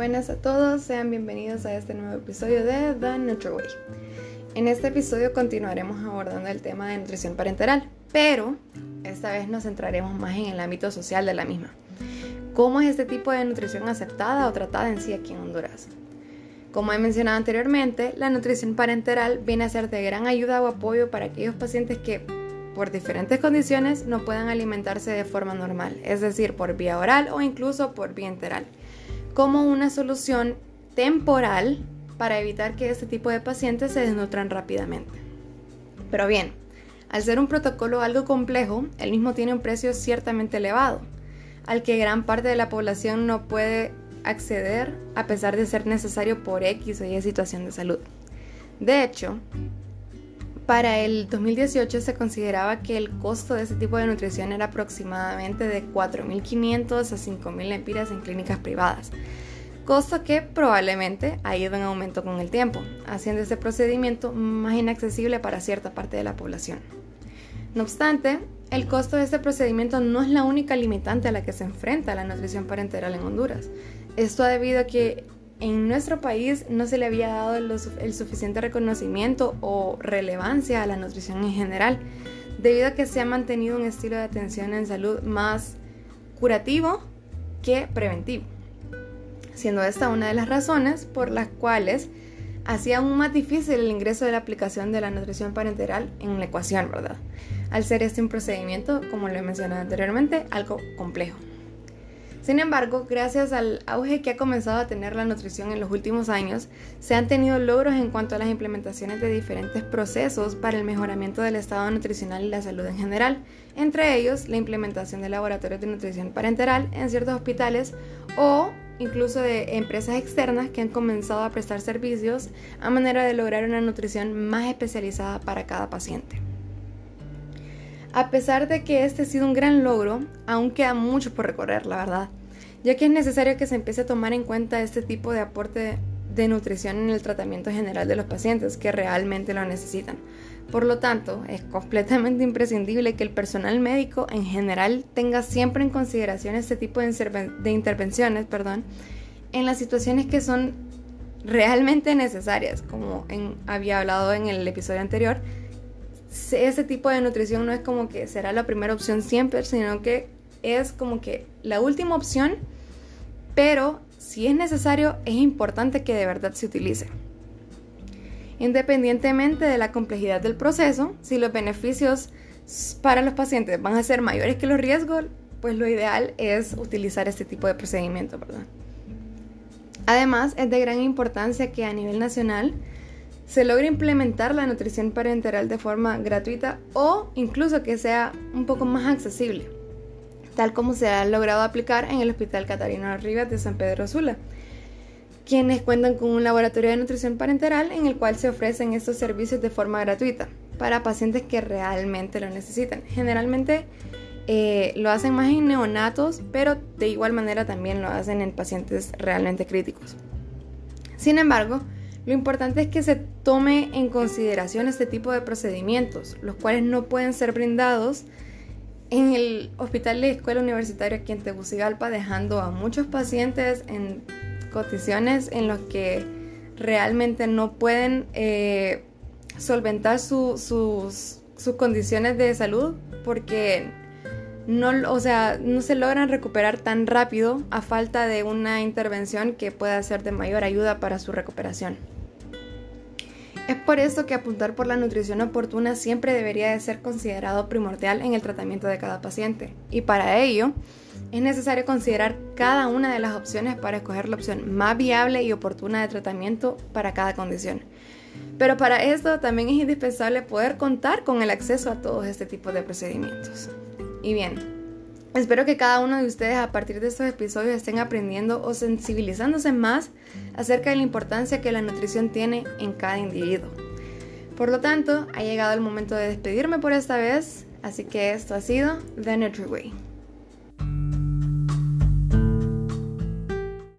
Buenas a todos, sean bienvenidos a este nuevo episodio de The NutriWay. En este episodio continuaremos abordando el tema de nutrición parenteral, pero esta vez nos centraremos más en el ámbito social de la misma. ¿Cómo es este tipo de nutrición aceptada o tratada en sí aquí en Honduras? Como he mencionado anteriormente, la nutrición parenteral viene a ser de gran ayuda o apoyo para aquellos pacientes que por diferentes condiciones no puedan alimentarse de forma normal, es decir, por vía oral o incluso por vía enteral como una solución temporal para evitar que este tipo de pacientes se desnutran rápidamente. Pero bien, al ser un protocolo algo complejo, el mismo tiene un precio ciertamente elevado, al que gran parte de la población no puede acceder a pesar de ser necesario por X o Y situación de salud. De hecho, para el 2018 se consideraba que el costo de este tipo de nutrición era aproximadamente de 4.500 a 5.000 lempiras en clínicas privadas, costo que probablemente ha ido en aumento con el tiempo, haciendo este procedimiento más inaccesible para cierta parte de la población. No obstante, el costo de este procedimiento no es la única limitante a la que se enfrenta la nutrición parenteral en Honduras. Esto ha debido a que en nuestro país no se le había dado el, suficiente reconocimiento o relevancia a la nutrición en general, debido a que se ha mantenido un estilo de atención en salud más curativo que preventivo, siendo esta una de las razones por las cuales hacía aún más difícil el ingreso de la aplicación de la nutrición parenteral en la ecuación, ¿verdad? Al ser este un procedimiento, como lo he mencionado anteriormente, algo complejo. Sin embargo, gracias al auge que ha comenzado a tener la nutrición en los últimos años, se han tenido logros en cuanto a las implementaciones de diferentes procesos para el mejoramiento del estado nutricional y la salud en general, entre ellos la implementación de laboratorios de nutrición parenteral en ciertos hospitales o incluso de empresas externas que han comenzado a prestar servicios a manera de lograr una nutrición más especializada para cada paciente. A pesar de que este ha sido un gran logro, aún queda mucho por recorrer, la verdad, ya que es necesario que se empiece a tomar en cuenta este tipo de aporte de nutrición en el tratamiento general de los pacientes que realmente lo necesitan. Por lo tanto, es completamente imprescindible que el personal médico en general tenga siempre en consideración este tipo de, intervenciones perdón, en las situaciones que son realmente necesarias, como había hablado en el episodio anterior, ese tipo de nutrición no es como que será la primera opción siempre, sino que es como que la última opción, pero si es necesario, es importante que de verdad se utilice. Independientemente de la complejidad del proceso, si los beneficios para los pacientes van a ser mayores que los riesgos, pues lo ideal es utilizar este tipo de procedimiento, ¿verdad? Además, es de gran importancia que a nivel nacional se logre implementar la nutrición parenteral de forma gratuita o incluso que sea un poco más accesible, tal como se ha logrado aplicar en el Hospital Catarina Rivas de San Pedro Sula, quienes cuentan con un laboratorio de nutrición parenteral en el cual se ofrecen estos servicios de forma gratuita para pacientes que realmente lo necesitan. Generalmente eh, lo hacen más en neonatos, pero de igual manera también lo hacen en pacientes realmente críticos. Sin embargo, lo importante es que se tome en consideración este tipo de procedimientos, los cuales no pueden ser brindados en el Hospital de Escuela Universitaria aquí en Tegucigalpa, dejando a muchos pacientes en condiciones en las que realmente no pueden eh, solventar sus, sus condiciones de salud porque no, o sea, no se logran recuperar tan rápido a falta de una intervención que pueda ser de mayor ayuda para su recuperación. Es por eso que apuntar por la nutrición oportuna siempre debería de ser considerado primordial en el tratamiento de cada paciente. Y para ello, es necesario considerar cada una de las opciones para escoger la opción más viable y oportuna de tratamiento para cada condición. Pero para esto también es indispensable poder contar con el acceso a todos este tipo de procedimientos. Y bien, Espero que cada uno de ustedes a partir de estos episodios estén aprendiendo o sensibilizándose más acerca de la importancia que la nutrición tiene en cada individuo. Por lo tanto, ha llegado el momento de despedirme por esta vez, así que esto ha sido The Nutri Way.